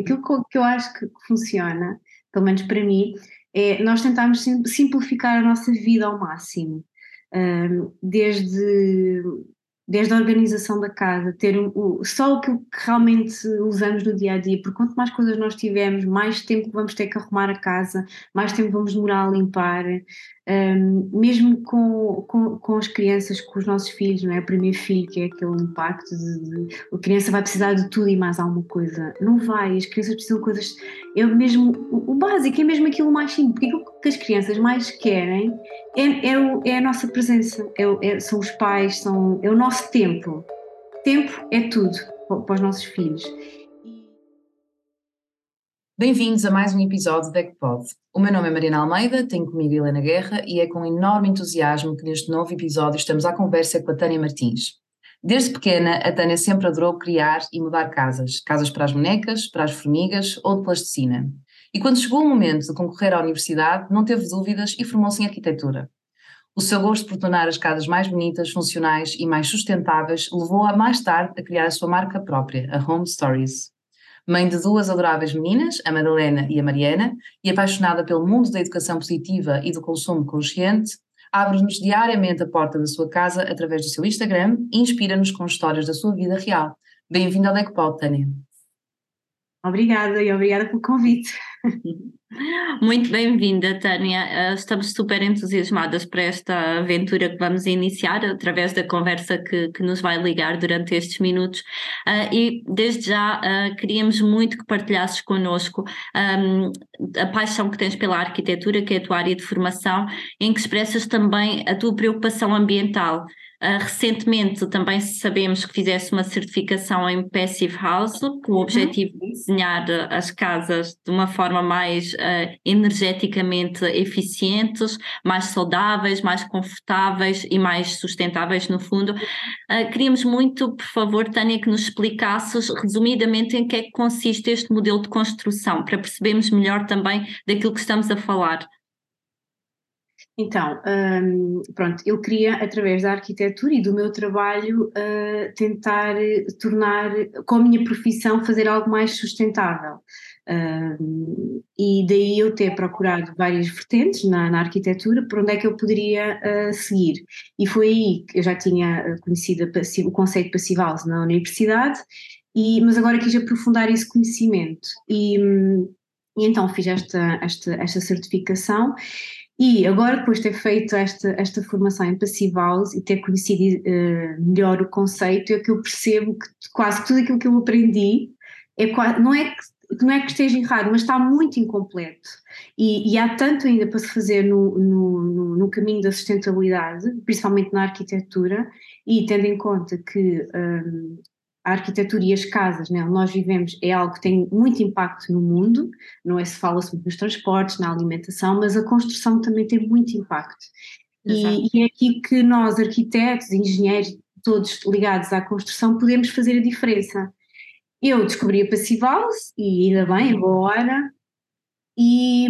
aquilo que eu acho que funciona, pelo menos para mim, é nós tentarmos simplificar a nossa vida ao máximo. desde desde a organização da casa, ter o, só o que realmente usamos no dia a dia, porque quanto mais coisas nós tivermos, mais tempo vamos ter que arrumar a casa, mais tempo vamos demorar a limpar, um, mesmo com, com, com, as crianças, com os nossos filhos, não é? O primeiro filho, que é aquele impacto de, de, a criança vai precisar de tudo e mais alguma coisa. Não vai, as crianças precisam de coisas. É mesmo o, o básico, é mesmo aquilo mais simples. Porque aquilo que as crianças mais querem é, é, o, é a nossa presença, é, é, são os pais, são, é o nosso tempo. Tempo é tudo para os nossos filhos. Bem-vindos a mais um episódio da ECPOD. O meu nome é Mariana Almeida, tenho comigo Helena Guerra e é com enorme entusiasmo que neste novo episódio estamos à conversa com a Tânia Martins. Desde pequena, a Tânia sempre adorou criar e mudar casas, casas para as bonecas, para as formigas ou de plasticina. E quando chegou o momento de concorrer à universidade, não teve dúvidas e formou-se em arquitetura. O seu gosto por tornar as casas mais bonitas, funcionais e mais sustentáveis levou-a mais tarde a criar a sua marca própria, a Home Stories. Mãe de duas adoráveis meninas, a Madalena e a Mariana, e apaixonada pelo mundo da educação positiva e do consumo consciente, abre-nos diariamente a porta da sua casa através do seu Instagram e inspira-nos com histórias da sua vida real. Bem-vinda ao Decopod, Tânia. Obrigada e obrigada pelo convite. Muito bem-vinda, Tânia. Eh, estamos super entusiasmadas para esta aventura que vamos iniciar através da conversa que, que nos vai ligar durante estes minutos. Uh, e desde já uh, queríamos muito que partilhasses connosco um, a paixão que tens pela arquitetura, que é a tua área de formação, em que expressas também a tua preocupação ambiental. Uh, recentemente também sabemos que fizeste uma certificação em Passive House, com o uhum. objetivo de desenhar as casas de uma forma mais uh, energeticamente eficientes, mais saudáveis, mais confortáveis e mais sustentáveis no fundo. Uh, queríamos muito, por favor, Tânia, que nos explicasses resumidamente em que é que consiste este modelo de construção, para percebermos melhor também daquilo que estamos a falar. Então, um, pronto, eu queria, através da arquitetura e do meu trabalho, uh, tentar tornar, com a minha profissão, fazer algo mais sustentável. Um, e daí eu ter procurado várias vertentes na, na, arquitetura, por onde é que eu poderia uh, seguir. E foi aí que eu já tinha conhecido o conceito Passive na universidade, e, mas agora quis aprofundar esse conhecimento. E, um, e então fiz esta, esta, esta certificação e agora, depois de ter feito esta, esta formação em Passive House e ter conhecido uh, melhor o conceito, é que eu percebo que quase tudo aquilo que eu aprendi é quase, não é que não é que esteja errado, mas está muito incompleto. E, e há tanto ainda para se fazer no, no, no, caminho da sustentabilidade, principalmente na arquitetura, e tendo em conta que um, a arquitetura e as casas né, onde nós vivemos é algo que tem muito impacto no mundo, não é se fala sobre nos transportes, na alimentação, mas a construção também tem muito impacto. E, e, é aqui que nós, arquitetos, engenheiros, todos ligados à construção, podemos fazer a diferença. Eu descobri a Passivals, e ainda bem, é boa hora, e,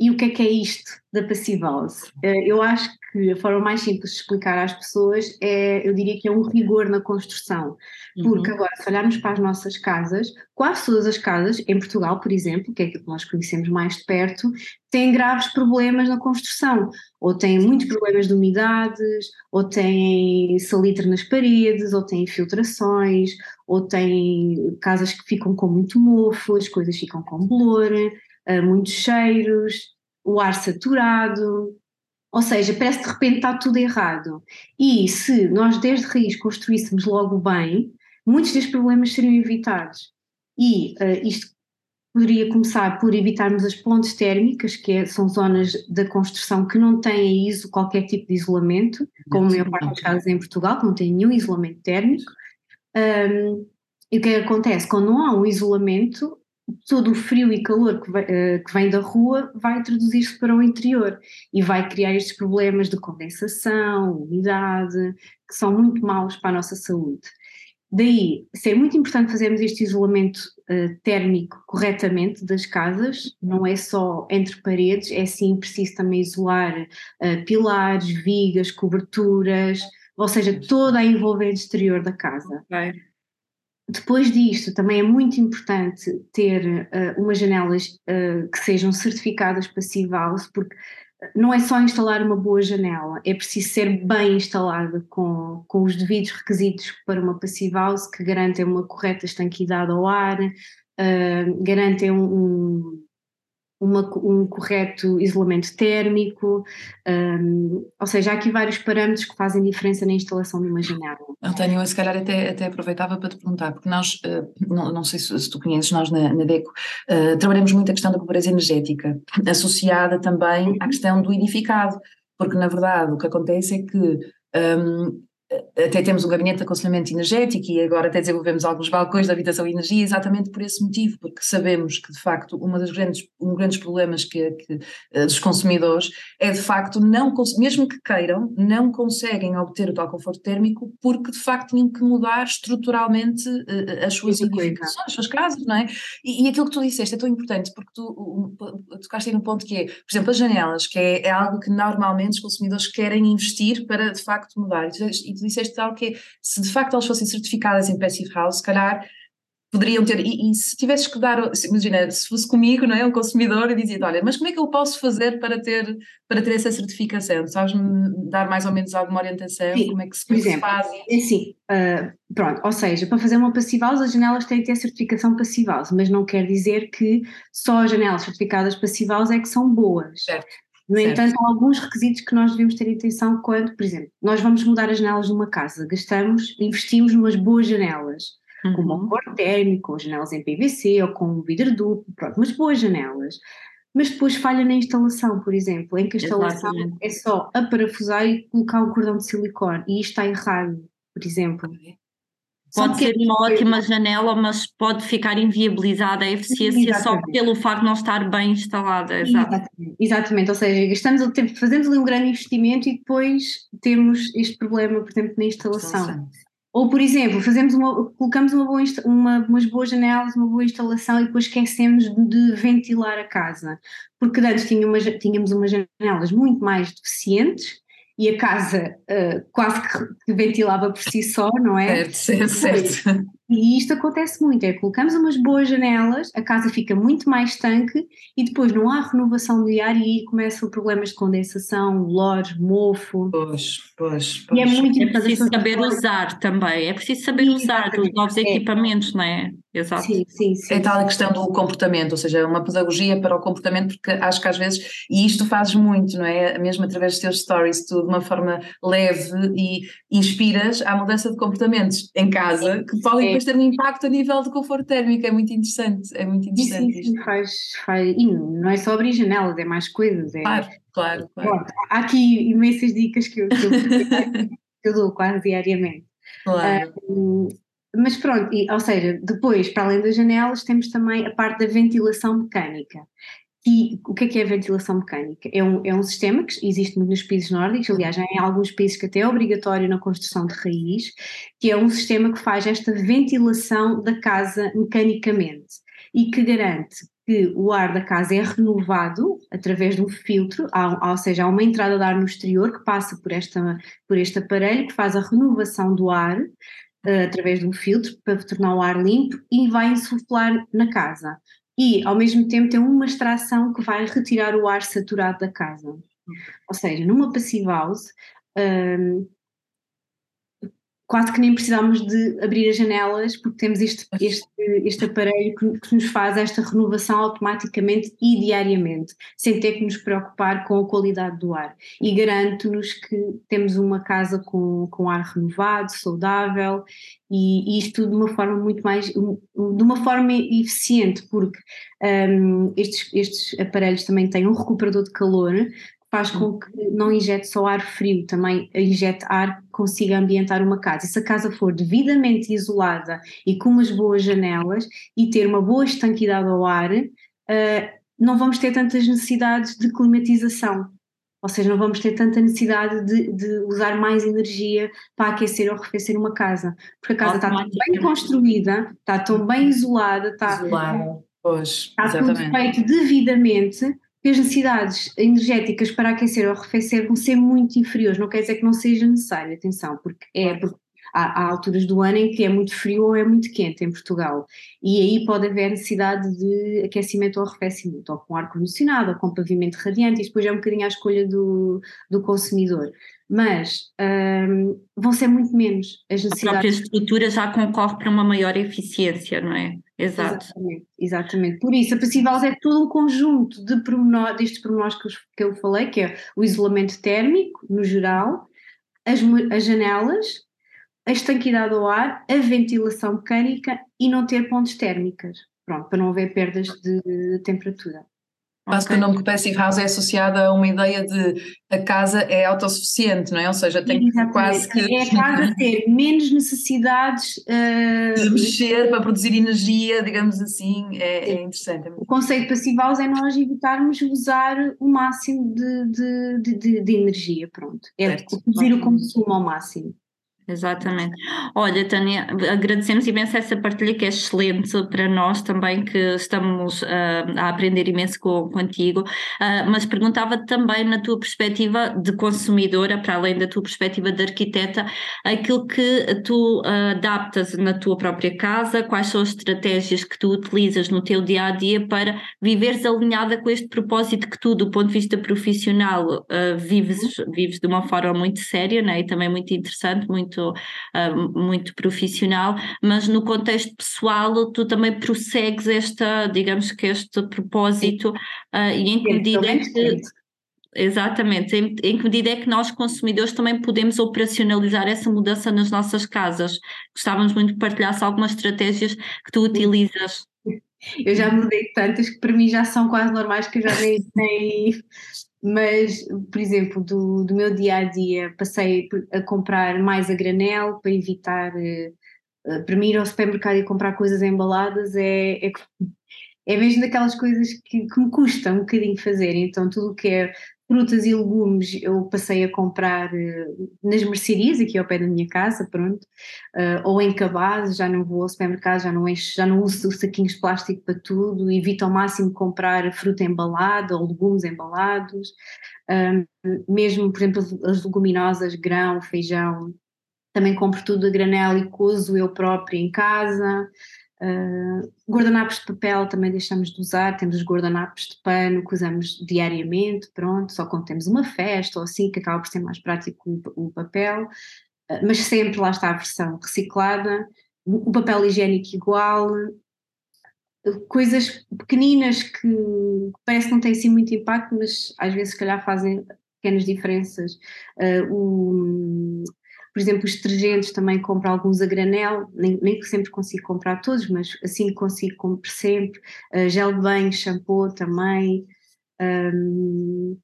e, o que é que é isto da Passivals? Eh, eu acho que a forma mais simples de explicar às pessoas é, eu diria que é um rigor na construção. Porque uhum. agora, se olharmos para as nossas casas, quase todas as casas, em Portugal, por exemplo, que é aquilo que nós conhecemos mais de perto, têm graves problemas na construção. Ou têm muitos problemas de umidades, ou têm salitre nas paredes, ou têm infiltrações, ou têm casas que ficam com muito mofo, as coisas ficam com bolor, muitos cheiros, o ar saturado. Ou seja, parece que de repente está tudo errado. E se nós desde raiz construíssemos logo bem, muitos destes problemas seriam evitados. E uh, isto poderia começar por evitarmos as pontes térmicas, que é, são zonas da construção que não têm ISO, qualquer tipo de isolamento, como a maior parte das casas em Portugal, que não têm nenhum isolamento térmico. Um, e o que, é que acontece? Quando não há um isolamento, todo o frio e calor que, uh, que vem da rua vai traduzir-se para o interior e vai criar estes problemas de condensação, umidade, que são muito maus para a nossa saúde. Daí, ser muito importante fazermos este isolamento uh, térmico corretamente das casas, não é só entre paredes, é sim preciso também isolar uh, pilares, vigas, coberturas, ou seja, toda a envolvente exterior da casa. Depois disto, também é muito importante ter uh, umas janelas uh, que sejam certificadas Passive porque não é só instalar uma boa janela, é preciso ser bem instalada com, com os devidos requisitos para uma Passive House que garantem uma correta estanquidade ao ar, uh, garantem um, um uma, um correto isolamento térmico, um, ou seja, há aqui vários parâmetros que fazem diferença na instalação de uma janela. António, eu se calhar até, até aproveitava para te perguntar, porque nós, uh, não, não sei se, se, tu conheces, nós na, na DECO uh, trabalhamos muito a questão da pobreza energética, associada também à uhum. questão do edificado, porque na verdade o que acontece é que um, até temos um gabinete de aconselhamento energético e agora até desenvolvemos alguns balcões de habitação e energia exatamente por esse motivo, porque sabemos que de facto uma das grandes, um dos grandes problemas que, que, eh, dos consumidores é de facto não, mesmo que queiram, não conseguem obter o tal conforto térmico porque de facto tinham que mudar estruturalmente uh, as suas edificações, as suas casas, não é? E, e, aquilo que tu disseste é tão importante porque tu tocaste aí num ponto que é, por exemplo, as janelas, que é, é algo que normalmente os consumidores querem investir para de facto mudar. E, tu disseste algo que é, se de facto elas fossem certificadas em Passive House, se calhar poderiam ter, e, e, se tivesses que dar, imagina, se fosse comigo, não é, um consumidor, e dizia olha, mas como é que eu posso fazer para ter, para ter essa certificação? Sabes-me dar mais ou menos alguma orientação? Sim, como é que se, por exemplo, faz? É assim, uh, pronto, ou seja, para fazer uma Passive House, as janelas têm que ter certificação Passive House, mas não quer dizer que só as janelas certificadas Passive House é que são boas. Certo. No certo. entanto, há alguns requisitos que nós devemos ter atenção quando, por exemplo, nós vamos mudar as janelas de uma casa, gastamos, investimos numas boas janelas, uhum. com um conforto térmico, com janelas em PVC ou com vidro duplo, pronto, mas boas janelas. Mas depois falha na instalação, por exemplo, em que a instalação Exatamente. é só aparafusar e colocar um cordão de silicone, e isto está errado, por exemplo. Pode ser uma ótima janela, mas pode ficar inviabilizada a eficiência Exatamente. só pelo facto de não estar bem instalada. Exatamente. Exatamente, ou seja, gastamos o tempo, fazemos ali um grande investimento e depois temos este problema, por exemplo, na instalação. Ou, por exemplo, fazemos uma, colocamos uma boa, uma, umas boas janelas, uma boa instalação e depois esquecemos de ventilar a casa. Porque antes tínhamos, tínhamos umas janelas muito mais deficientes e a casa uh, quase que ventilava por si só, não é? Certo, certo, certo. E isto acontece muito, é colocamos umas boas janelas, a casa fica muito mais tanque e depois não há renovação de ar e aí começam problemas de condensação, lores, mofo. Pois, pois, pois. E é muito é preciso saber usar também, é preciso saber sim, usar os novos é. equipamentos, não é? Exato. Sim, sim, sim. É tal a questão do comportamento, ou seja, uma pedagogia para o comportamento, porque acho que às vezes, e isto fazes muito, não é? Mesmo através dos teus stories, tu de uma forma leve e inspiras à mudança de comportamentos em casa, que podem depois ter um impacto a nível de conforto térmico, é muito interessante, é muito interessante sim, sim, faz, faz, e não é só abrir janelas, é mais coisas. É, claro, claro, claro. Bom, há aqui imensas dicas que eu, que eu, que eu dou quase diariamente. Claro. Um, mas pronto, e, ou seja, depois, para além das janelas, temos também a parte da ventilação mecânica. E o que é que é a ventilação mecânica? É um, é um sistema que existe nos países nórdicos, aliás, em alguns países que até é obrigatório na construção de raiz, que é um sistema que faz esta ventilação da casa mecanicamente e que garante que o ar da casa é renovado através de um filtro, ou seja, há uma entrada de ar no exterior que passa por, esta, por este aparelho que faz a renovação do ar uh, através de um filtro para tornar o ar limpo e vai insuflar na casa e, ao mesmo tempo, tem uma extração que vai retirar o ar saturado da casa. Ou seja, numa passive house, um, quase que nem precisamos de abrir as janelas porque temos este, este, este aparelho que, que, nos faz esta renovação automaticamente e diariamente, sem ter que nos preocupar com a qualidade do ar. E garanto-nos que temos uma casa com, com ar renovado, saudável e, e isto de uma forma muito mais, de uma forma eficiente, porque um, estes, estes aparelhos também têm um recuperador de calor faz com que não injete só ar frio, também injete ar que consiga ambientar uma casa. E se a casa for devidamente isolada e com umas boas janelas e ter uma boa estanquidade ao ar, uh, não vamos ter tantas necessidades de climatização. Ou seja, não vamos ter tanta necessidade de, de usar mais energia para aquecer ou arrefecer uma casa. Porque a casa está tão bem construída, está tão bem isolada, está, isolada. Pois, está tudo feito devidamente que as necessidades energéticas para aquecer ou arrefecer vão ser muito inferiores. Não quer dizer que não seja necessário, atenção, porque é porque há, há, alturas do ano em que é muito frio ou é muito quente em Portugal, e aí pode haver necessidade de aquecimento ou arrefecimento, ou com ar-condicionado, ou com pavimento radiante, e depois é um bocadinho à escolha do, do consumidor. Mas um, vão ser muito menos as necessidades. A própria estrutura já concorre para uma maior eficiência, não é? Exato. Exatamente, exatamente. Por isso, a Passivals é todo um conjunto de pormenor, destes pormenores que eu, que eu falei, que é o isolamento térmico, no geral, as, as janelas, a estanquidade ao ar, a ventilação mecânica e não ter pontes térmicas, pronto, para não haver perdas de temperatura. Okay. que o nome Passive House é associado a uma ideia de a casa é autossuficiente, não é? Ou seja, tem Exatamente. quase que. É a casa ter menos necessidades uh... de mexer para produzir energia, digamos assim, é, é interessante. É o conceito de Passive House é nós evitarmos usar o máximo de, de, de, de energia, pronto. É certo. reduzir o consumo ao máximo. Exatamente. Olha, Tânia, agradecemos imenso essa partilha que é excelente para nós também, que estamos uh, a aprender imenso com, contigo, uh, mas perguntava também na tua perspectiva de consumidora, para além da tua perspectiva de arquiteta, aquilo que tu uh, adaptas na tua própria casa, quais são as estratégias que tu utilizas no teu dia a dia para viveres alinhada com este propósito que tu, do ponto de vista profissional, vives, vives de uma forma muito séria né? e também muito interessante, muito muito, uh, muito profissional, mas no contexto pessoal tu também prossegues esta, digamos que este propósito uh, e em que medida é que Exatamente, em, em, que medida é que nós consumidores também podemos operacionalizar essa mudança nas nossas casas? Gostávamos muito de partilhar algumas estratégias que tu utilizas. Eu já mudei tantas que para mim já são quase normais que eu já nem, nem, mas, por exemplo, do, do meu dia a dia, passei a comprar mais a granel para evitar. Uh, para mim, ir ao supermercado e comprar coisas embaladas é, é, é mesmo daquelas coisas que, que me custa um bocadinho fazer. Então, tudo o que é frutas e legumes eu passei a comprar uh, nas mercearias aqui ao pé da minha casa, pronto, uh, ou em cabazes, já não vou ao supermercado, já não encho, já não uso saquinhos de plástico para tudo, evito ao máximo comprar fruta embalada ou legumes embalados, um, mesmo, por exemplo, as leguminosas, grão, feijão, também compro tudo a granel e cozo eu própria em casa, Uh, guardanapos de papel também deixamos de usar, temos os guardanapos de pano que usamos diariamente, pronto, só quando temos uma festa ou assim, que acaba por ser mais prático o, papel, uh, mas sempre lá está a versão reciclada, o papel higiênico igual, coisas pequeninas que parece que não têm assim muito impacto, mas às vezes se calhar fazem pequenas diferenças. Uh, o, por exemplo, os detergentes também compro alguns a granel, nem, nem sempre consigo comprar todos, mas assim consigo comprar sempre. Uh, gel de banho, shampoo também. Um,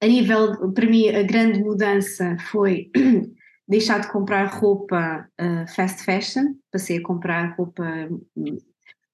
a nível, para mim, a grande mudança foi deixar de comprar roupa uh, fast fashion, passei a comprar roupa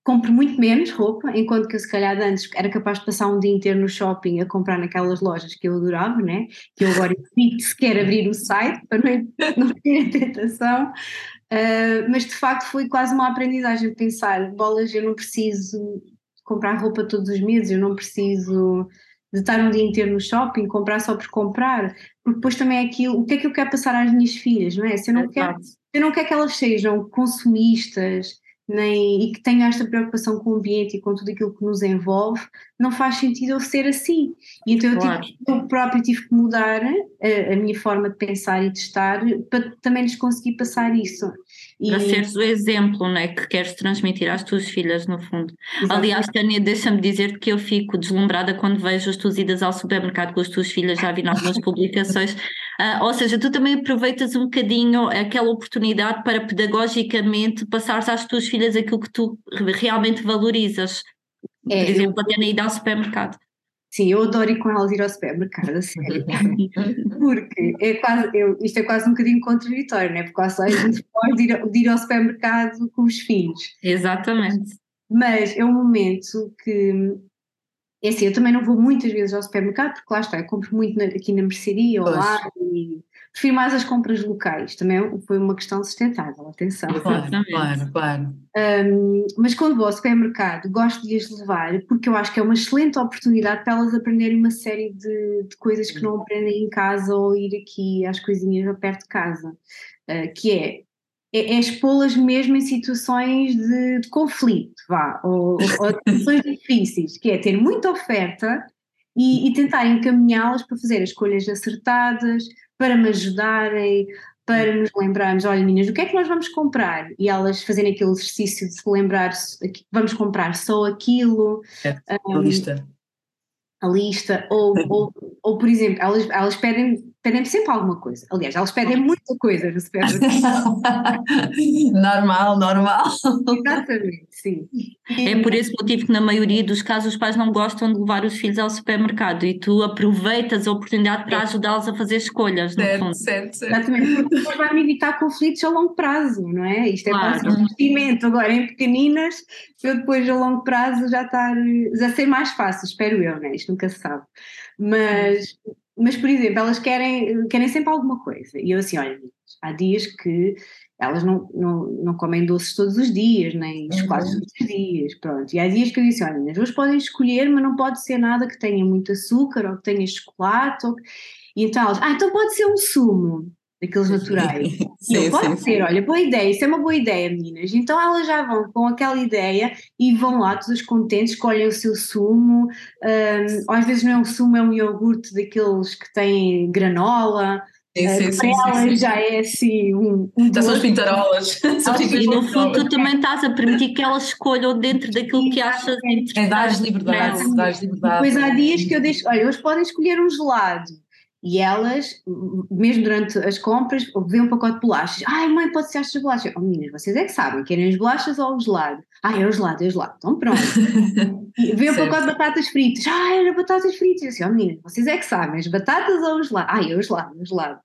compro muito menos roupa, enquanto que eu se calhar antes era capaz de passar um dia inteiro no shopping a comprar naquelas lojas que eu adorava, né? que eu agora evito sequer abrir o site para não, não ter a tentação, uh, mas de facto foi quase uma aprendizagem pensar, bolas, eu não preciso comprar roupa todos os meses, eu não preciso de estar um dia inteiro no shopping, comprar só por comprar, porque depois também é aquilo, o que é que eu quero passar às minhas filhas, não é? Se eu não, é quero, eu não quero que elas sejam consumistas, nem, e que tenha esta preocupação com o ambiente e com tudo aquilo que nos envolve, não faz sentido eu ser assim. E então eu, claro. tive, eu próprio tive que mudar a, a, minha forma de pensar e de estar para também lhes conseguir passar isso. E... Para seres o exemplo né, que queres transmitir às tuas filhas, no fundo. Exatamente. Aliás, Tânia, deixa-me dizer que eu fico deslumbrada quando vejo as tuas idas ao supermercado com as tuas filhas, já vi em algumas publicações. Uh, ou seja, tu também aproveitas um bocadinho aquela oportunidade para pedagogicamente passares às tuas filhas aquilo que tu realmente valorizas. É, Por exemplo, eu... a Tânia ir ao supermercado. Sim, eu adoro ir com elas ir ao supermercado, a sério. Porque é quase, eu, isto é quase um bocadinho contraditório, não é? Porque quase a gente pode ir, de ir ao supermercado com os filhos. Exatamente. Mas é um momento que. É assim, eu também não vou muitas vezes ao supermercado, porque lá está, eu compro muito na, aqui na mercearia ou lá e prefiro mais as compras locais, também foi uma questão sustentável, atenção. Claro, claro, claro. Um, mas quando vou ao supermercado, gosto de as levar porque eu acho que é uma excelente oportunidade para elas aprenderem uma série de, de coisas que não aprendem em casa ou ir aqui às coisinhas perto de casa. Uh, que é é, é expô-las mesmo em situações de, de conflito, vá, ou, ou situações difíceis, que é ter muita oferta e, e tentar encaminhá-las para fazer as escolhas acertadas, para me ajudarem, para nos lembrarmos, olha meninas, o que é que nós vamos comprar? E elas fazerem aquele exercício de se lembrar, vamos comprar só aquilo. É, um, lista a lista, ou, ou, ou por exemplo, elas, elas pedem, pedem sempre alguma coisa. Aliás, elas pedem muita coisa no supermercado. normal, normal. Exatamente, sim. É por esse motivo que, na maioria dos casos, os pais não gostam de levar os filhos ao supermercado e tu aproveitas a oportunidade para ajudá-los a fazer escolhas, no certo, fundo. Certo, certo. Exatamente, porque depois vai-me evitar conflitos a longo prazo, não é? Isto é claro. para um investimento agora em pequeninas, eu depois a longo prazo já estar, já ser mais fácil, espero eu, não é? Isto nunca se sabe. Mas, mas por exemplo, elas querem, querem sempre alguma coisa. E eu assim, olha, há dias que elas não, não, não comem doces todos os dias, nem uhum. chocolate todos os dias, pronto. E há dias que eu disse, olha, as duas podem escolher, mas não pode ser nada que tenha muito açúcar ou que tenha chocolate. Ou... E então elas, ah, então pode ser um sumo daqueles naturais. sim, pode sim, ser, sim. olha, boa ideia, isso é uma boa ideia, meninas. Então elas já vão com aquela ideia e vão lá todas contentes, escolhem o seu sumo, um, ou às vezes não é um sumo, é um iogurte daqueles que têm granola. Sim, sim, sim, sim, já é assim um, um já são as pintarolas e no fundo tu também estás a permitir que elas escolham dentro daquilo que achas é dar liberdade, dar liberdade depois há dias que eu deixo, olha, hoje podem escolher um gelado e elas, mesmo durante as compras, vê um pacote de bolachas. Ai, mãe, pode ser estas bolachas? Oh, meninas, vocês é que sabem, querem as bolachas ou o gelado? Ah, é o gelado, é o gelado. Então pronto. vê um pacote de batatas fritas. Ah, era batatas fritas. Eu assim, oh, meninas, vocês é que sabem, as batatas ou o gelado? Ah, é o gelado, é o gelado.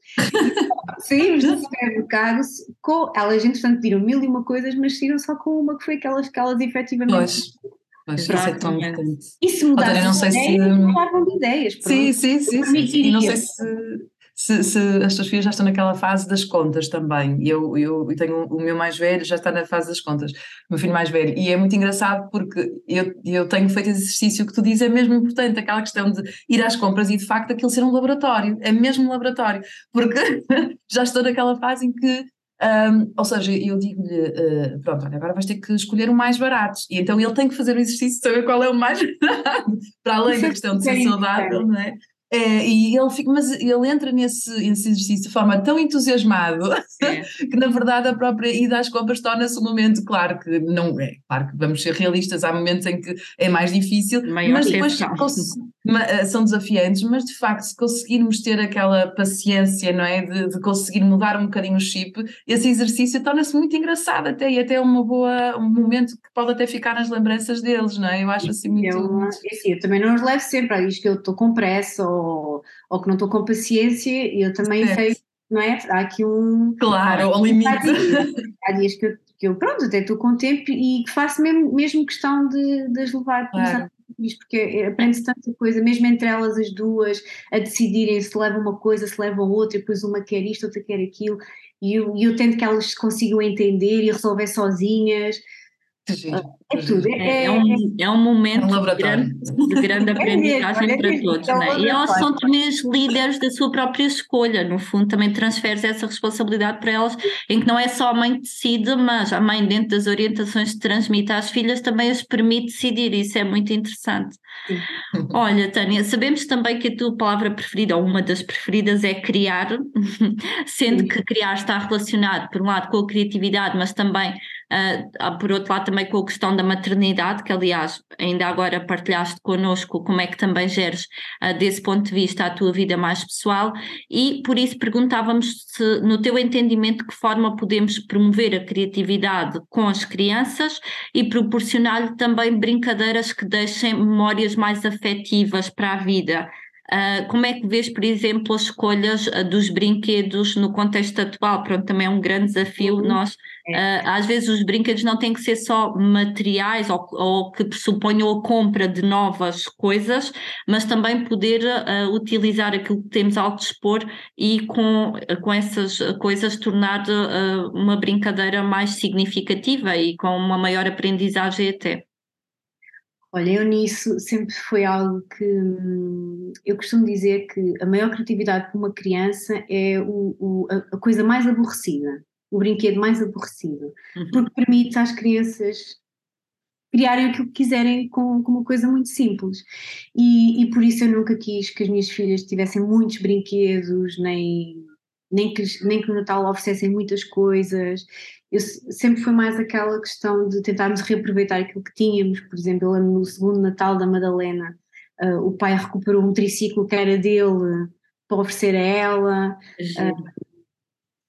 Saímos do supermercado, com, elas entretanto pediram mil e uma coisas, mas saíram só com uma que foi aquelas que elas efetivamente... Pois Pois, isso é tão importante. E se sei ideias, se... mudavam de ideias. Pronto. Sim, sim, sim. sim. E não sei se, se, se, as tuas filhas já estão naquela fase das contas também. E eu, eu, eu tenho o meu mais velho, já está na fase das contas, o meu filho mais velho. E é muito engraçado porque eu, eu tenho feito esse exercício que tu dizes, é mesmo importante, aquela questão de ir às compras e de facto aquilo ser um laboratório, é mesmo um laboratório. Porque já estou naquela fase em que um, ou seja, eu digo-lhe, uh, pronto, olha, agora vais ter que escolher o mais barato. E então ele tem que fazer o exercício de saber qual é o mais barato, para além da questão de ser saudável, não é? É, e ele fica, mas ele entra nesse, nesse exercício de forma tão entusiasmado é. que na verdade a própria ida às compras torna-se um momento, claro que não é, claro que vamos ser realistas, há momentos em que é mais difícil, Maior mas depois são desafiantes, mas de facto se conseguirmos ter aquela paciência, não é, de, de conseguir mudar um bocadinho o chip, esse exercício torna-se muito engraçado até e até uma boa, um momento que pode até ficar nas lembranças deles, não é? Eu acho assim muito... Eu, muito... Assim, eu também não os levo sempre a dizer que eu estou com pressa ou ou, ou que não estou com paciência, e eu também é. sei, não é? Há aqui um. Claro, um limite. Há dias, há dias que, eu, que eu, pronto, até estou com tempo e que faço mesmo, mesmo questão de, de as levar claro. Porque aprende-se tanta coisa, mesmo entre elas as duas, a decidirem se levam uma coisa, se levam outra, e depois uma quer isto, outra quer aquilo, e eu, eu tento que elas consigam entender e resolver sozinhas. É tudo. É, é, é, um, é um momento é um de, grande, de grande é aprendizagem é para todos. É um e elas são também as líderes da sua própria escolha. No fundo, também transferes essa responsabilidade para elas, em que não é só a mãe que decide, mas a mãe, dentro das orientações que transmite às filhas, também as permite decidir. Isso é muito interessante. Sim. Olha, Tânia, sabemos também que a tua palavra preferida, ou uma das preferidas, é criar, sendo Sim. que criar está relacionado, por um lado, com a criatividade, mas também Uh, por outro lado, também com a questão da maternidade, que aliás ainda agora partilhaste connosco como é que também geres uh, desse ponto de vista a tua vida mais pessoal e por isso perguntávamos se, no teu entendimento, que forma podemos promover a criatividade com as crianças e proporcionar-lhe também brincadeiras que deixem memórias mais afetivas para a vida. Uh, como é que vês, por exemplo, as escolhas uh, dos brinquedos no contexto atual? Pronto, também é um grande desafio. Uhum. Nós, uh, às vezes, os brinquedos não têm que ser só materiais ou, ou que pressuponham a compra de novas coisas, mas também poder utilizar aquilo que temos ao dispor e com, com essas coisas tornar uma brincadeira mais significativa e com uma maior aprendizagem até. Olha, eu nisso sempre foi algo que hum, eu costumo dizer que a maior criatividade para uma criança é o, o, a, coisa mais aborrecida. o brinquedo mais aborrecido, uhum. porque permite às crianças criarem aquilo que quiserem com, com uma coisa muito simples. E, e, por isso eu nunca quis que as minhas filhas tivessem muitos brinquedos, nem, nem, que, nem que no Natal oferecessem muitas coisas. Eu sempre foi mais aquela questão de tentarmos reaproveitar aquilo que tínhamos. Por exemplo, no segundo Natal da Madalena, uh, o pai recuperou um triciclo que era dele para oferecer a ela.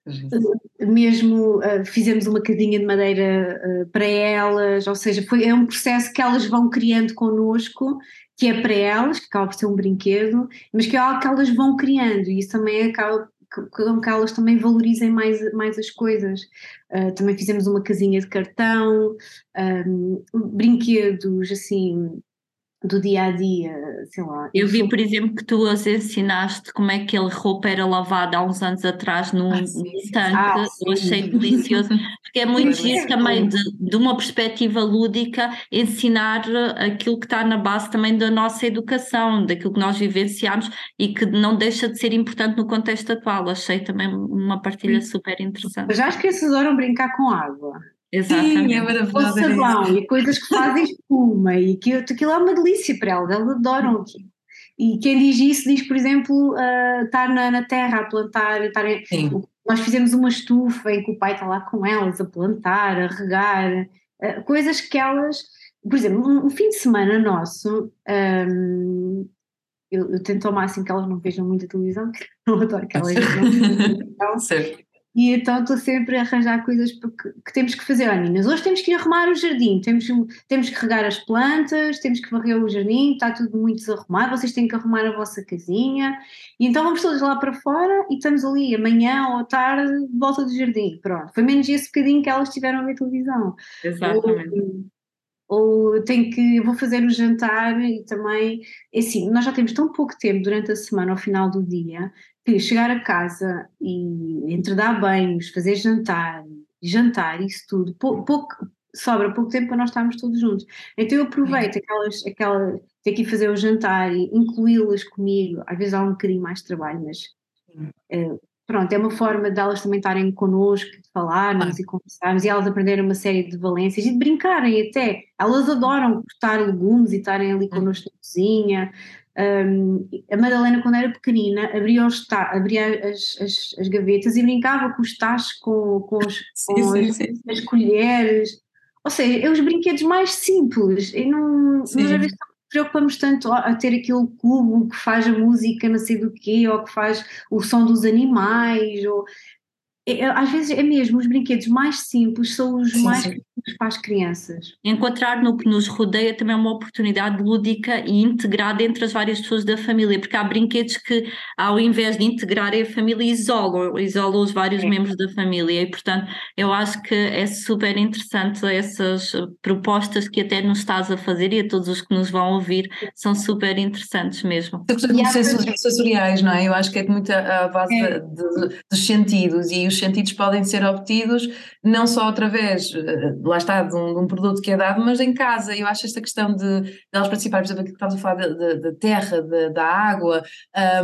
Uh, mesmo uh, fizemos uma casinha de madeira para elas, ou seja, foi, é um processo que elas vão criando connosco, que é para elas, que acaba por ser um brinquedo, mas que é algo que elas vão criando, e isso também acaba com que elas também valorizem mais, mais as coisas. Uh, também fizemos uma casinha de cartão, um, brinquedos assim do dia a dia, sei lá. Eu vi, por exemplo, que tu as ensinaste como é que a roupa era lavada há uns anos atrás num, ah, tanque, ah, eu achei delicioso, porque é muito isso também de, de uma perspectiva lúdica, ensinar aquilo que está na base também da nossa educação, daquilo que nós vivenciamos e que não deixa de ser importante no contexto atual. Achei também uma partilha super interessante. Já as crianças adoram brincar com água. Exatamente. Sim, é maravilhoso. O sabão e coisas que fazem espuma e que aquilo é uma delícia para elas, elas adoram aquilo. E quem diz isso diz, por exemplo, uh, estar na, na, terra a plantar, estar em, nós fizemos uma estufa em que o pai está lá com elas a plantar, a regar, uh, coisas que elas, por exemplo, um, um fim de semana nosso, um, eu, eu, tento ao máximo que elas não vejam muita televisão, porque eu adoro que elas não certo. E então estou sempre a arranjar coisas que, que temos que fazer. Olha, meninas, hoje temos que ir arrumar o jardim, temos, temos que regar as plantas, temos que varrer o jardim, está tudo muito desarrumado, vocês têm que arrumar a vossa casinha. E então vamos todos lá para fora e estamos ali amanhã ou tarde de volta do jardim. Pronto, foi menos esse bocadinho que elas tiveram a ver televisão. Exatamente. Ou, ou tenho que, vou fazer o jantar e também, é assim, nós já temos tão pouco tempo durante a semana, ao final do dia, que chegar a casa e entre dar banhos, fazer jantar, jantar, isso tudo, pouco, pouco, sobra pouco tempo para nós estarmos todos juntos. Então eu aproveito aquelas, aquela, ter que ir fazer o jantar e incluí-las comigo, às vezes há um bocadinho mais de trabalho, mas uh, pronto, é uma forma de elas também estarem connosco, de falarmos ah. e conversarmos, e elas aprenderem uma série de valências e de brincarem até. Elas adoram cortar legumes e estarem ali hum. connosco na cozinha, um, a Madalena, quando era pequenina, abria, os abria as, as, as, gavetas e brincava com os tachos, com, com, os, sim, com sim, as, sim. as, colheres. Ou seja, é os brinquedos mais simples. E não, sim. não preocupamos tanto a ter aquele cubo que faz a música, não sei do quê, ou que faz o som dos animais. Ou, é, é, às vezes é mesmo, os brinquedos mais simples são os sim, mais sim. para as crianças. Encontrar no que nos rodeia também é uma oportunidade lúdica e integrada entre as várias pessoas da família, porque há brinquedos que, ao invés de integrarem a família, isolam, isolam os vários é. membros da família, e portanto eu acho que é super interessante essas propostas que até nos estás a fazer e a todos os que nos vão ouvir, são super interessantes mesmo. Muito sensoriais, não é? Eu acho que é muito a base é. de, de, dos sentidos e os sentidos podem ser obtidos não só através, eh, lá está, de um, de um produto que é dado, mas em casa. Eu acho esta questão de, de elas participarem, por exemplo, que estamos a falar da terra, de, da água,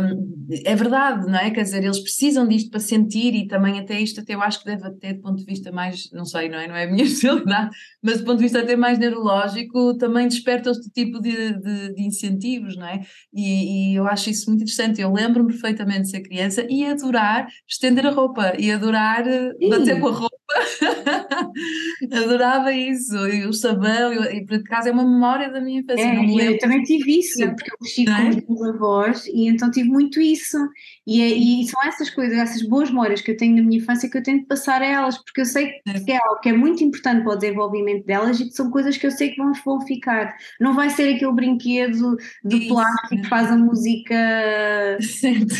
um, é verdade, não é? Quer dizer, eles precisam disto para sentir e também até isto, até eu acho que deve até do ponto de vista mais, não sei, não é? Não é a minha especialidade, mas do ponto de vista até mais neurológico, também desperta este tipo de, de, de incentivos, não é? E, e, eu acho isso muito interessante. Eu lembro-me perfeitamente de ser criança e adorar estender a roupa e adorar eh, bater com a roupa. Adorava isso, e o sabão, e por acaso é uma memória da minha infância. É, eu também tive isso, porque eu cresci com é? os meus avós e então tive muito isso. E, é, e, são essas coisas, essas boas memórias que eu tenho na minha infância que eu tento passar a elas, porque eu sei que é algo que é muito importante para o desenvolvimento delas e que são coisas que eu sei que vão, vão ficar. Não vai ser aquele brinquedo de isso. plástico que faz a música. Certo.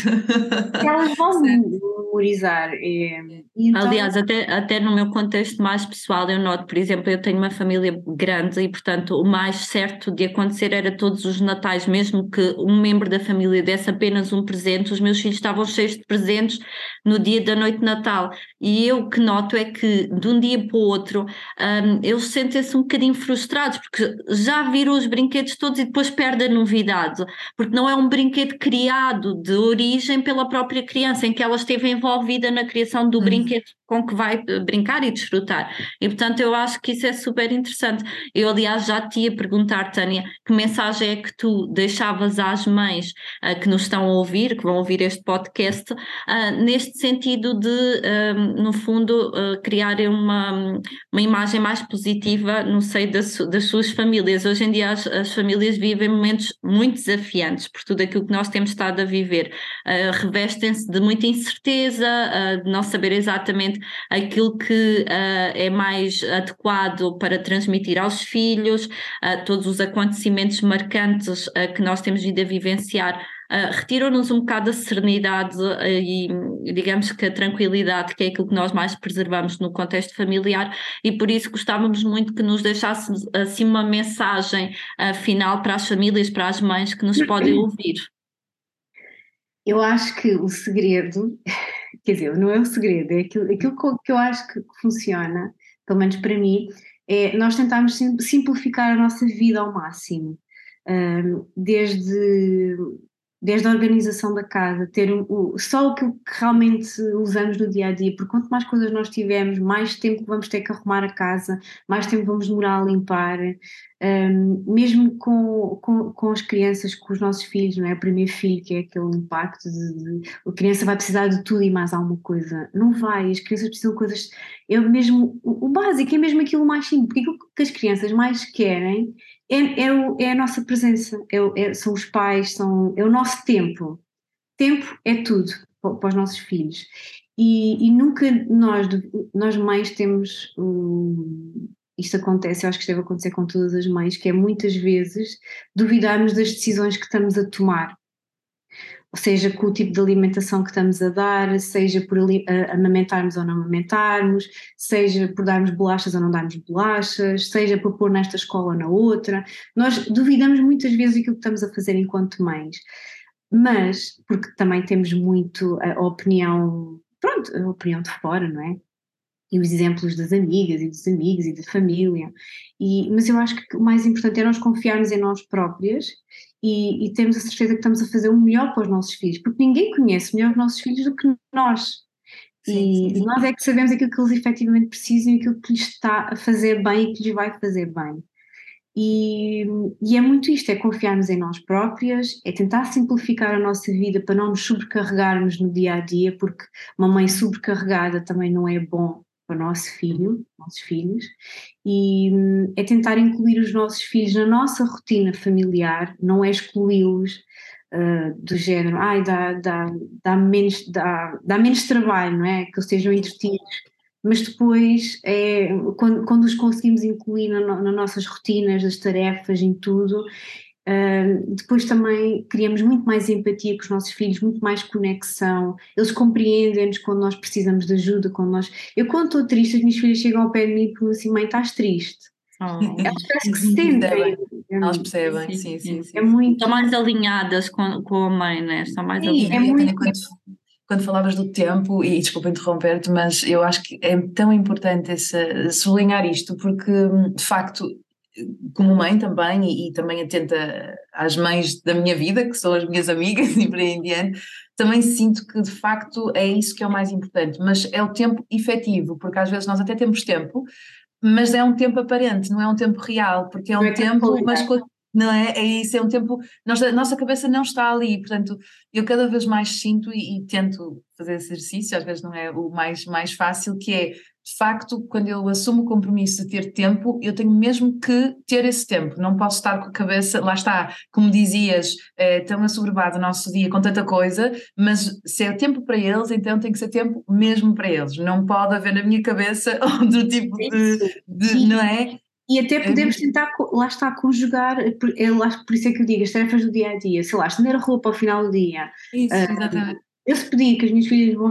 Que elas vão certo. memorizar. É, então... Aliás, até, até no meu contexto mais pessoal, eu noto, por exemplo, eu tenho uma família grande e, portanto, o mais certo de acontecer era todos os natais, mesmo que um membro da família desse apenas um presente, os meus filhos estavam cheios de presentes no dia da noite de Natal. E eu que noto é que de um dia para o outro um, eles sentem-se um bocadinho frustrados, porque já viram os brinquedos todos e depois perdem a novidade, porque não é um brinquedo criado de origem pela própria criança, em que ela esteve envolvida na criação do uhum. brinquedo com que vai eh, brincar e desfrutar. E portanto eu acho que isso é super interessante. Eu aliás já te ia perguntar, Tânia, que mensagem é que tu deixavas às mães uh, que nos estão a ouvir, que vão ouvir este podcast, uh, neste sentido de, uh, no fundo, criarem uma, uma imagem mais positiva no seio das, das suas famílias. Hoje em dia as, as, famílias vivem momentos muito desafiantes por tudo aquilo que nós temos estado a viver. Revestem-se de muita incerteza, de não saber exatamente aquilo que é mais adequado para transmitir aos filhos, todos os acontecimentos marcantes que nós temos vindo a vivenciar Uh, retiram-nos um bocado a serenidade uh, e, digamos que a tranquilidade, que é aquilo que nós mais preservamos no contexto familiar, e por isso gostávamos muito que nos deixasse assim uma mensagem uh, final para as famílias, para as mães que nos podem ouvir. Eu acho que o segredo, quer dizer, não é o segredo, é aquilo, aquilo que eu acho que funciona, pelo menos para mim, é nós tentarmos simplificar a nossa vida ao máximo. desde desde a organização da casa, ter o, só o que realmente usamos no dia a dia, porque quanto mais coisas nós tivermos, mais tempo vamos ter que arrumar a casa, mais tempo vamos demorar a limpar, um, mesmo com, com, com, as crianças, com os nossos filhos, não é? O primeiro filho, que é aquele impacto de, de, a criança vai precisar de tudo e mais alguma coisa. Não vai, as crianças precisam de coisas, é mesmo o, o básico, é mesmo aquilo mais simples, porque aquilo que as crianças mais querem é, é, o, é a nossa presença, é, é, são os pais, são, é o nosso tempo. Tempo é tudo para os nossos filhos. E, e nunca nós, nós mães temos. Um, isto acontece, eu acho que deve acontecer com todas as mães, que é muitas vezes duvidarmos das decisões que estamos a tomar seja com o tipo de alimentação que estamos a dar, seja por amamentarmos ou não amamentarmos, seja por darmos bolachas ou não darmos bolachas, seja por pôr nesta escola ou na outra. Nós duvidamos muitas vezes daquilo que estamos a fazer enquanto mães, mas porque também temos muito a opinião, pronto, a opinião de fora, não é? e os exemplos das amigas e dos amigos e da família. E, mas eu acho que o mais importante é nós confiarmos em nós próprias e, e termos a certeza que estamos a fazer o melhor para os nossos filhos, porque ninguém conhece melhor os nossos filhos do que nós. Sim, e, sim, sim. nós é que sabemos aquilo que eles efetivamente precisam e aquilo que lhes está a fazer bem e que lhes vai fazer bem. E, e, é muito isto: é confiarmos em nós próprias, é tentar simplificar a nossa vida para não nos sobrecarregarmos no dia a dia, porque uma mãe sobrecarregada também não é bom para o nosso filho, nossos filhos, e hum, é tentar incluir os nossos filhos na nossa rotina familiar, não é excluí-los uh, do género, ai, dá, dá, dá, menos, dá, dá menos trabalho, não é? Que eles estejam entretidos, mas depois é, quando, quando os conseguimos incluir na, nas nossas rotinas, das tarefas, em tudo, Uh, depois também criamos muito mais empatia com os nossos filhos, muito mais conexão. Eles compreendem-nos quando nós precisamos de ajuda, quando nós. Eu quando estou triste, as minhas filhas chegam ao pé de mim e perguntam assim: mãe, estás triste? Oh. Elas parece que se sentem. Elas percebem, sim, sim, sim. É muito... Estão mais alinhadas com, com a mãe, né? Estão mais sim, alinhadas. É muito... quando, quando falavas do tempo, e desculpa interromper-te, mas eu acho que é tão importante esse, sublinhar isto, porque de facto como mãe também, e, e, também atenta às mães da minha vida, que são as minhas amigas e por aí em diante, também sinto que de facto é isso que é o mais importante, mas é o tempo efetivo, porque às vezes nós até temos tempo, mas é um tempo aparente, não é um tempo real, porque é um é tempo, mas não é? É isso, é um tempo, nós, a nossa cabeça não está ali, portanto, eu cada vez mais sinto e, e tento fazer esse exercício, às vezes não é o mais, mais fácil, que é de facto, quando eu assumo o compromisso de ter tempo, eu tenho mesmo que ter esse tempo. Não posso estar com a cabeça, lá está, como dizias, é, tão assoberbado o nosso dia com tanta coisa, mas se é tempo para eles, então tem que ser tempo mesmo para eles. Não pode haver na minha cabeça outro tipo de, de não é? E até é podemos tentar, lá está, conjugar, por, é, por isso é que eu digo, as tarefas do dia a dia, sei lá, estender a roupa ao final do dia. Isso, uh, exatamente. Eu se pedir que as minhas filhas vão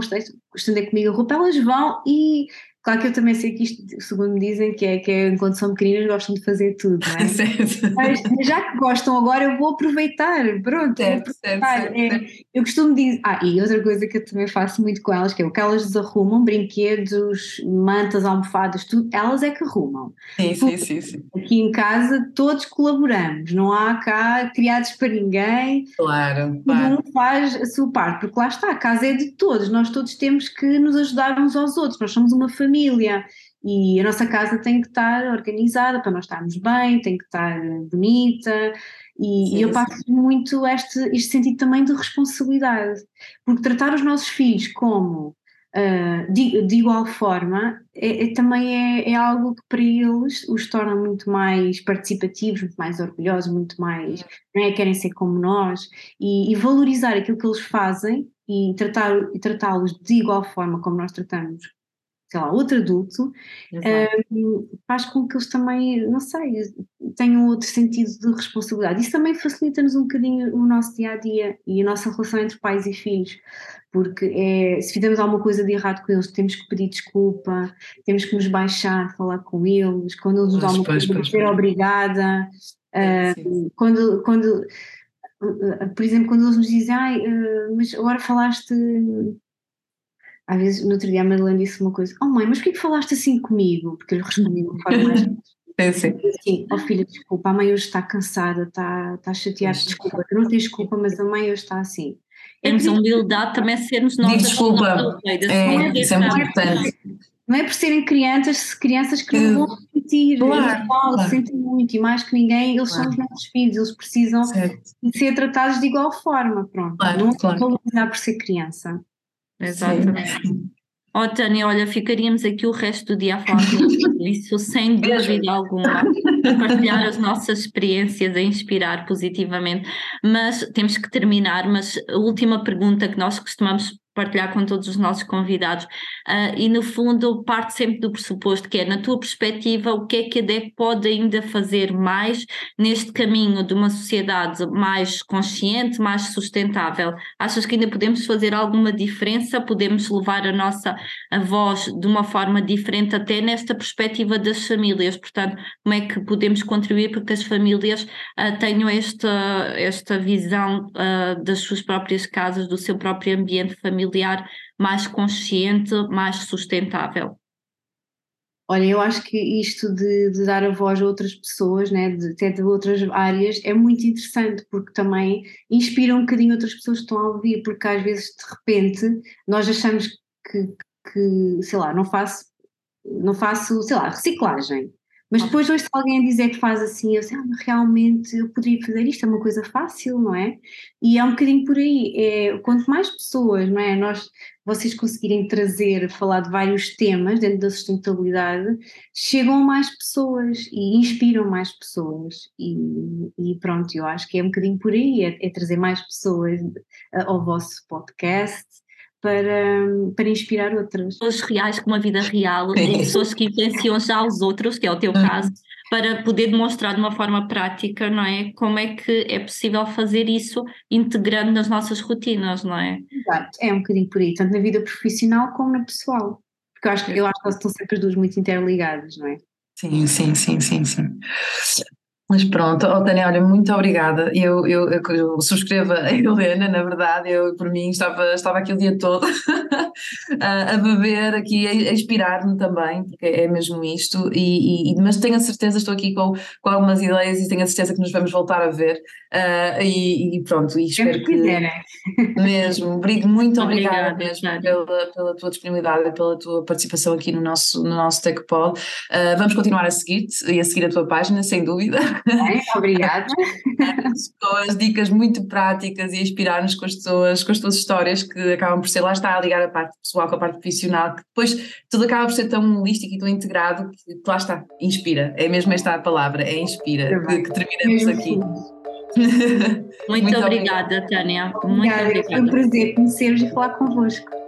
estender comigo a roupa, elas vão e Claro que eu também sei que isto, segundo me dizem, que é que é, enquanto são pequeninas gostam de fazer tudo, não é? certo. Mas já que gostam agora, eu vou aproveitar. Pronto, certo. Certo, certo, é, eu costumo dizer. Ah, e outra coisa que eu também faço muito com elas, que é o que elas desarrumam, brinquedos, mantas, almofadas, tudo, elas é que arrumam. Sim, sim, sim, sim. Aqui em casa todos colaboramos, não há cá criados para ninguém. Claro. Cada um faz a sua parte, porque lá está, a casa é de todos, nós todos temos que nos ajudar uns aos outros, nós somos uma família família. E a nossa casa tem que estar organizada para nós estarmos bem, tem que estar bonita. E, sim, e eu passo sim. muito este, este sentido também de responsabilidade, porque tratar os nossos filhos como uh, de, de, igual forma é, é também é, é, algo que para eles os torna muito mais participativos, muito mais orgulhosos, muito mais é, querem ser como nós. E, e valorizar aquilo que eles fazem e tratar e tratá-los de igual forma como nós tratamos sei lá, outro adulto, um, faz com que eles também, não sei, tenham outro sentido de responsabilidade. Isso também facilita-nos um bocadinho o nosso dia a dia e a nossa relação entre pais e filhos, porque é, se fizermos alguma coisa de errado com eles, temos que pedir desculpa, temos que nos baixar, falar com eles, quando eles nos dão uma coisa, ser obrigada. Uh, quando, quando, por exemplo, quando eles nos dizem, ai, mas agora falaste às vezes, no outro dia a Madeleine disse uma coisa, oh mãe, mas porquê que falaste assim comigo? Porque eu lhe respondi de uma forma mais... Sim, sim. Assim, oh filha, desculpa, a mãe hoje está cansada, está, está chateada, desculpa, não tens desculpa, mas a mãe hoje está assim. Temos a humildade também sermos nós. Desculpa, é, isso é muito importante. Não é por serem crianças, crianças que não vão sentir, claro, claro. sentem muito e mais que ninguém, eles claro. são os nossos filhos, eles precisam certo. de ser tratados de igual forma, pronto. Claro, não claro. valorizar por ser criança. Exatamente. Oh, Tânia, olha, ficaríamos aqui o resto do dia a falar isso, sem dúvida alguma, partilhar as nossas experiências, a inspirar positivamente, mas temos que terminar, mas a última pergunta que nós costumamos partilhar com todos os nossos convidados. Uh, e no fundo parte sempre do pressuposto que é, na tua perspectiva, o que é que a DEC pode ainda fazer mais neste caminho de uma sociedade mais consciente, mais sustentável? Achas que ainda podemos fazer alguma diferença? Podemos levar a nossa a voz de uma forma diferente até nesta perspectiva das famílias? Portanto, como é que podemos contribuir para que as famílias uh, tenham esta, esta visão uh, das suas próprias casas, do seu próprio ambiente familiar familiar mais consciente, mais sustentável? Olha, eu acho que isto de, de, dar a voz a outras pessoas, né, de, até de outras áreas, é muito interessante, porque também inspira um bocadinho outras pessoas que estão a ouvir, porque às vezes, de repente, nós achamos que, que sei lá, não faço, não faço, sei lá, reciclagem. Mas depois ouço alguém dizer que faz assim, eu sei, ah, realmente eu poderia fazer isto, é uma coisa fácil, não é? E é um bocadinho por aí, é, quanto mais pessoas, não é? Nós, vocês conseguirem trazer, falar de vários temas dentro da sustentabilidade, chegam a mais pessoas e inspiram mais pessoas e, e pronto, eu acho que é um bocadinho por aí, é, é trazer mais pessoas eh, ao vosso podcast, para, para inspirar outras. Pessoas reais com uma vida real, e pessoas que influenciam já os outros, que é o teu uhum. caso, para poder demonstrar de uma forma prática, não é? Como é que é possível fazer isso integrando nas nossas rotinas, não é? Exato, é um bocadinho por aí, tanto na vida profissional como na pessoal. Porque eu acho, eu acho que estão sempre as duas muito interligadas, não é? Sim, sim, sim, sim, sim. Mas pronto, oh, Tânia, olha, muito obrigada. Eu, eu, eu, subscrevo a Helena, na verdade, eu por mim estava, estava aqui o dia todo a, a beber aqui, a, a inspirar-me também, porque é mesmo isto, e, e, mas tenho a certeza, estou aqui com, com algumas ideias e tenho a certeza que nos vamos voltar a ver, uh, e, e, pronto, e espero que... Mesmo, obrigo, muito obrigada, obrigada mesmo pela, pela tua disponibilidade e pela tua participação aqui no nosso, no nosso TechPod. Uh, vamos continuar a seguir-te e a seguir a tua página, sem dúvida. Obrigada. com as dicas muito práticas e inspirar-nos com as, tuas, com as tuas histórias que acabam por ser, lá está, a ligar a parte pessoal com a parte profissional, que depois tudo acaba por ser tão holístico e tão integrado que lá está, inspira. É mesmo esta a palavra, é inspira, que, que terminamos aqui. Muito, muito obrigada, obrigada, Tânia. Muito obrigada. Foi um prazer conhecer-vos e falar convosco.